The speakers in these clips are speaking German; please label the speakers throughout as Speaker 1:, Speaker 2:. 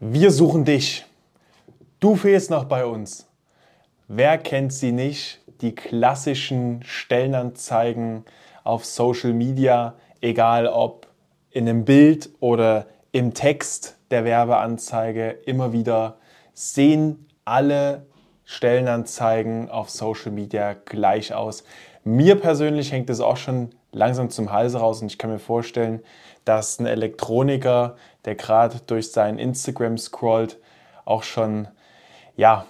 Speaker 1: Wir suchen dich. Du fehlst noch bei uns. Wer kennt sie nicht? Die klassischen Stellenanzeigen auf Social Media, egal ob in einem Bild oder im Text der Werbeanzeige, immer wieder sehen alle Stellenanzeigen auf Social Media gleich aus. Mir persönlich hängt es auch schon langsam zum Hals raus und ich kann mir vorstellen, dass ein Elektroniker, der gerade durch sein Instagram scrollt, auch schon ja,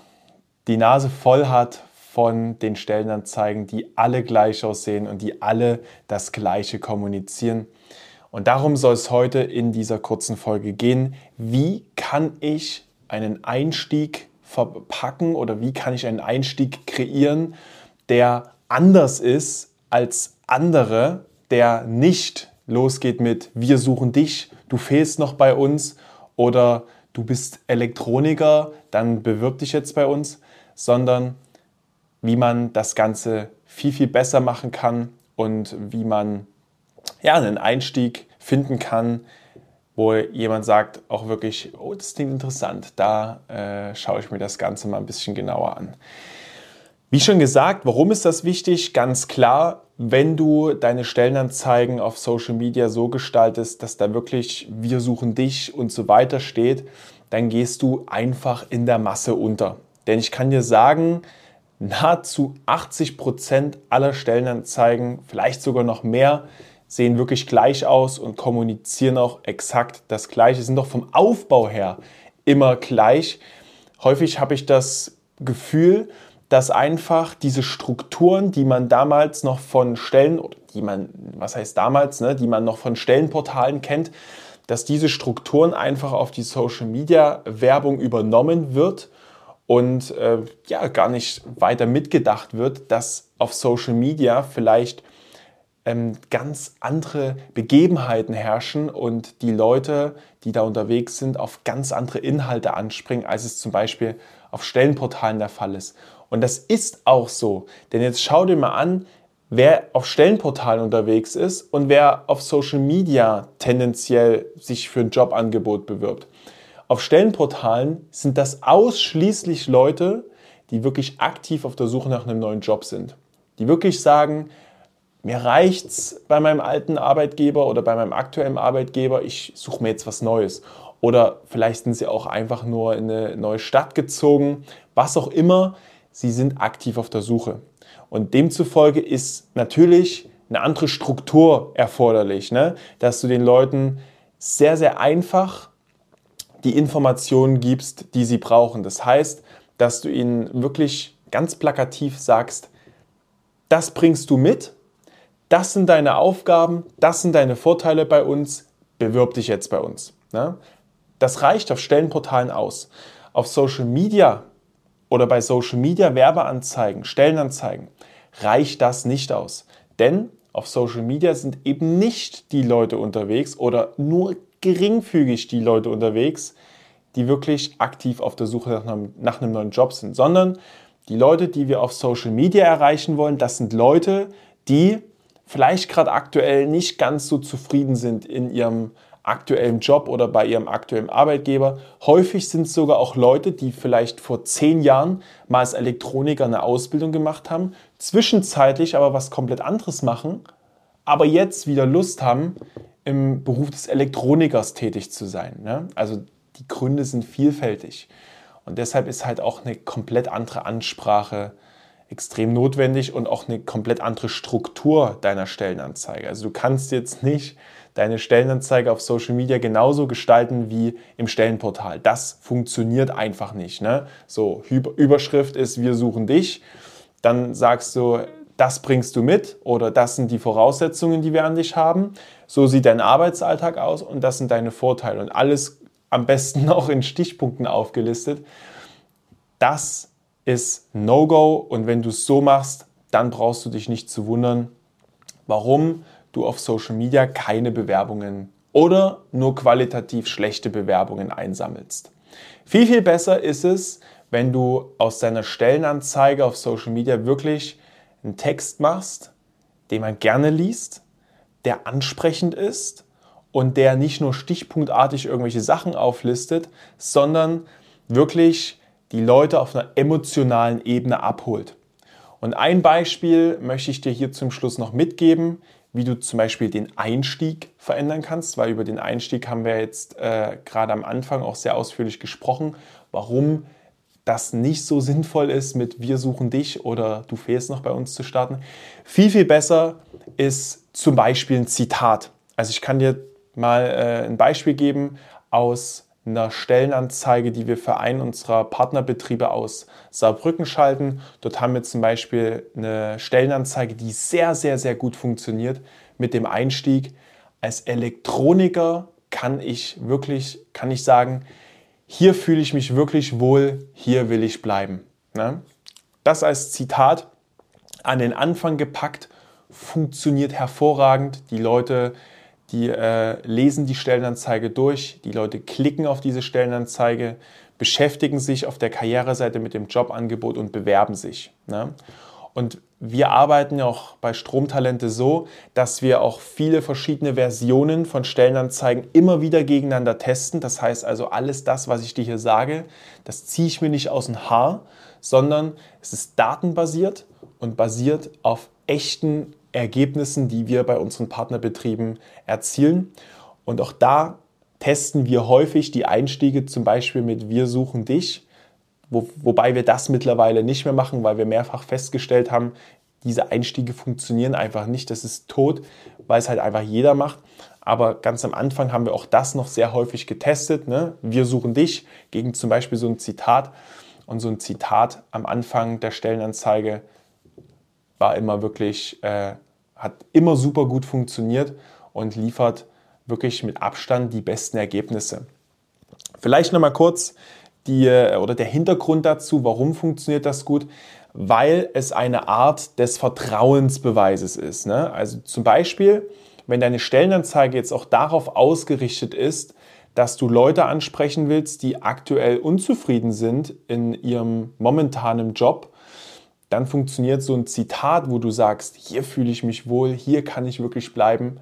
Speaker 1: die Nase voll hat von den Stellenanzeigen, die alle gleich aussehen und die alle das Gleiche kommunizieren. Und darum soll es heute in dieser kurzen Folge gehen. Wie kann ich einen Einstieg verpacken oder wie kann ich einen Einstieg kreieren, der anders ist als andere, der nicht losgeht mit Wir suchen dich, du fehlst noch bei uns oder du bist Elektroniker, dann bewirb dich jetzt bei uns, sondern wie man das Ganze viel, viel besser machen kann und wie man ja, einen Einstieg finden kann, wo jemand sagt auch wirklich, oh, das klingt interessant, da äh, schaue ich mir das Ganze mal ein bisschen genauer an. Wie schon gesagt, warum ist das wichtig? Ganz klar, wenn du deine Stellenanzeigen auf Social Media so gestaltest, dass da wirklich wir suchen dich und so weiter steht, dann gehst du einfach in der Masse unter. Denn ich kann dir sagen, nahezu 80 Prozent aller Stellenanzeigen, vielleicht sogar noch mehr, sehen wirklich gleich aus und kommunizieren auch exakt das Gleiche, sind doch vom Aufbau her immer gleich. Häufig habe ich das Gefühl, dass einfach diese Strukturen, die man damals noch von Stellen, die man, was heißt damals, ne, die man noch von Stellenportalen kennt, dass diese Strukturen einfach auf die Social Media Werbung übernommen wird und äh, ja gar nicht weiter mitgedacht wird, dass auf Social Media vielleicht ähm, ganz andere Begebenheiten herrschen und die Leute, die da unterwegs sind, auf ganz andere Inhalte anspringen, als es zum Beispiel auf Stellenportalen der Fall ist. Und das ist auch so. Denn jetzt schau dir mal an, wer auf Stellenportalen unterwegs ist und wer auf Social Media tendenziell sich für ein Jobangebot bewirbt. Auf Stellenportalen sind das ausschließlich Leute, die wirklich aktiv auf der Suche nach einem neuen Job sind. Die wirklich sagen, mir reicht's bei meinem alten Arbeitgeber oder bei meinem aktuellen Arbeitgeber, ich suche mir jetzt was Neues. Oder vielleicht sind sie auch einfach nur in eine neue Stadt gezogen, was auch immer sie sind aktiv auf der Suche. Und demzufolge ist natürlich eine andere Struktur erforderlich, ne? dass du den Leuten sehr, sehr einfach die Informationen gibst, die sie brauchen. Das heißt, dass du ihnen wirklich ganz plakativ sagst, das bringst du mit, das sind deine Aufgaben, das sind deine Vorteile bei uns, bewirb dich jetzt bei uns. Ne? Das reicht auf Stellenportalen aus. Auf Social Media oder bei Social Media Werbeanzeigen, Stellenanzeigen, reicht das nicht aus. Denn auf Social Media sind eben nicht die Leute unterwegs oder nur geringfügig die Leute unterwegs, die wirklich aktiv auf der Suche nach einem, nach einem neuen Job sind, sondern die Leute, die wir auf Social Media erreichen wollen, das sind Leute, die vielleicht gerade aktuell nicht ganz so zufrieden sind in ihrem aktuellen Job oder bei ihrem aktuellen Arbeitgeber. Häufig sind es sogar auch Leute, die vielleicht vor zehn Jahren mal als Elektroniker eine Ausbildung gemacht haben, zwischenzeitlich aber was komplett anderes machen, aber jetzt wieder Lust haben, im Beruf des Elektronikers tätig zu sein. Ne? Also die Gründe sind vielfältig. Und deshalb ist halt auch eine komplett andere Ansprache extrem notwendig und auch eine komplett andere Struktur deiner Stellenanzeige. Also du kannst jetzt nicht deine Stellenanzeige auf Social Media genauso gestalten wie im Stellenportal. Das funktioniert einfach nicht. Ne? So, Überschrift ist, wir suchen dich. Dann sagst du, das bringst du mit oder das sind die Voraussetzungen, die wir an dich haben. So sieht dein Arbeitsalltag aus und das sind deine Vorteile. Und alles am besten noch in Stichpunkten aufgelistet. Das ist No-Go und wenn du es so machst, dann brauchst du dich nicht zu wundern, warum du auf Social Media keine Bewerbungen oder nur qualitativ schlechte Bewerbungen einsammelst. Viel, viel besser ist es, wenn du aus deiner Stellenanzeige auf Social Media wirklich einen Text machst, den man gerne liest, der ansprechend ist und der nicht nur stichpunktartig irgendwelche Sachen auflistet, sondern wirklich die Leute auf einer emotionalen Ebene abholt. Und ein Beispiel möchte ich dir hier zum Schluss noch mitgeben, wie du zum Beispiel den Einstieg verändern kannst, weil über den Einstieg haben wir jetzt äh, gerade am Anfang auch sehr ausführlich gesprochen, warum das nicht so sinnvoll ist, mit Wir suchen dich oder du fehlst noch bei uns zu starten. Viel, viel besser ist zum Beispiel ein Zitat. Also ich kann dir mal äh, ein Beispiel geben aus einer Stellenanzeige, die wir für einen unserer Partnerbetriebe aus Saarbrücken schalten. Dort haben wir zum Beispiel eine Stellenanzeige, die sehr, sehr, sehr gut funktioniert mit dem Einstieg. Als Elektroniker kann ich wirklich, kann ich sagen, hier fühle ich mich wirklich wohl, hier will ich bleiben. Ne? Das als Zitat an den Anfang gepackt, funktioniert hervorragend. Die Leute die äh, lesen die Stellenanzeige durch, die Leute klicken auf diese Stellenanzeige, beschäftigen sich auf der Karriereseite mit dem Jobangebot und bewerben sich. Ne? Und wir arbeiten auch bei Stromtalente so, dass wir auch viele verschiedene Versionen von Stellenanzeigen immer wieder gegeneinander testen. Das heißt also, alles das, was ich dir hier sage, das ziehe ich mir nicht aus dem Haar, sondern es ist datenbasiert und basiert auf echten Ergebnissen, die wir bei unseren Partnerbetrieben erzielen. Und auch da testen wir häufig die Einstiege zum Beispiel mit Wir suchen dich, wo, wobei wir das mittlerweile nicht mehr machen, weil wir mehrfach festgestellt haben, diese Einstiege funktionieren einfach nicht. Das ist tot, weil es halt einfach jeder macht. Aber ganz am Anfang haben wir auch das noch sehr häufig getestet. Ne? Wir suchen dich gegen zum Beispiel so ein Zitat. Und so ein Zitat am Anfang der Stellenanzeige war immer wirklich äh, hat immer super gut funktioniert und liefert wirklich mit Abstand die besten Ergebnisse. Vielleicht nochmal kurz die, äh, oder der Hintergrund dazu, warum funktioniert das gut? Weil es eine Art des Vertrauensbeweises ist. Ne? Also zum Beispiel, wenn deine Stellenanzeige jetzt auch darauf ausgerichtet ist, dass du Leute ansprechen willst, die aktuell unzufrieden sind in ihrem momentanen Job dann funktioniert so ein Zitat, wo du sagst, hier fühle ich mich wohl, hier kann ich wirklich bleiben,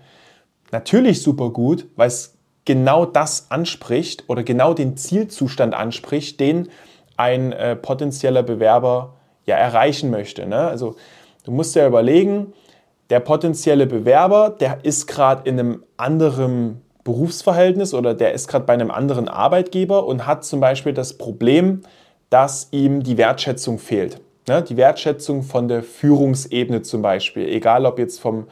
Speaker 1: natürlich super gut, weil es genau das anspricht oder genau den Zielzustand anspricht, den ein äh, potenzieller Bewerber ja erreichen möchte. Ne? Also du musst ja überlegen, der potenzielle Bewerber, der ist gerade in einem anderen Berufsverhältnis oder der ist gerade bei einem anderen Arbeitgeber und hat zum Beispiel das Problem, dass ihm die Wertschätzung fehlt. Ne? Die Wertschätzung von der Führungsebene zum Beispiel, egal ob jetzt vom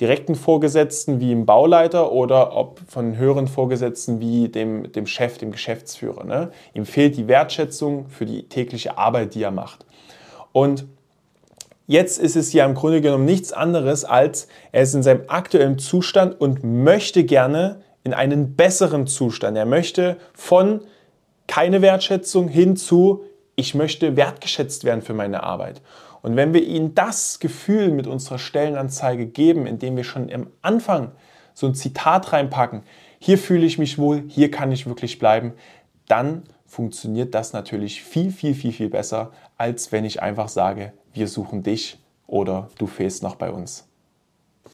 Speaker 1: direkten Vorgesetzten wie im Bauleiter oder ob von höheren Vorgesetzten wie dem, dem Chef, dem Geschäftsführer. Ne? Ihm fehlt die Wertschätzung für die tägliche Arbeit, die er macht. Und jetzt ist es ja im Grunde genommen nichts anderes, als er ist in seinem aktuellen Zustand und möchte gerne in einen besseren Zustand. Er möchte von keine Wertschätzung hin zu ich möchte wertgeschätzt werden für meine Arbeit. Und wenn wir ihnen das Gefühl mit unserer Stellenanzeige geben, indem wir schon am Anfang so ein Zitat reinpacken, hier fühle ich mich wohl, hier kann ich wirklich bleiben, dann funktioniert das natürlich viel, viel, viel, viel besser, als wenn ich einfach sage, wir suchen dich oder du fehlst noch bei uns.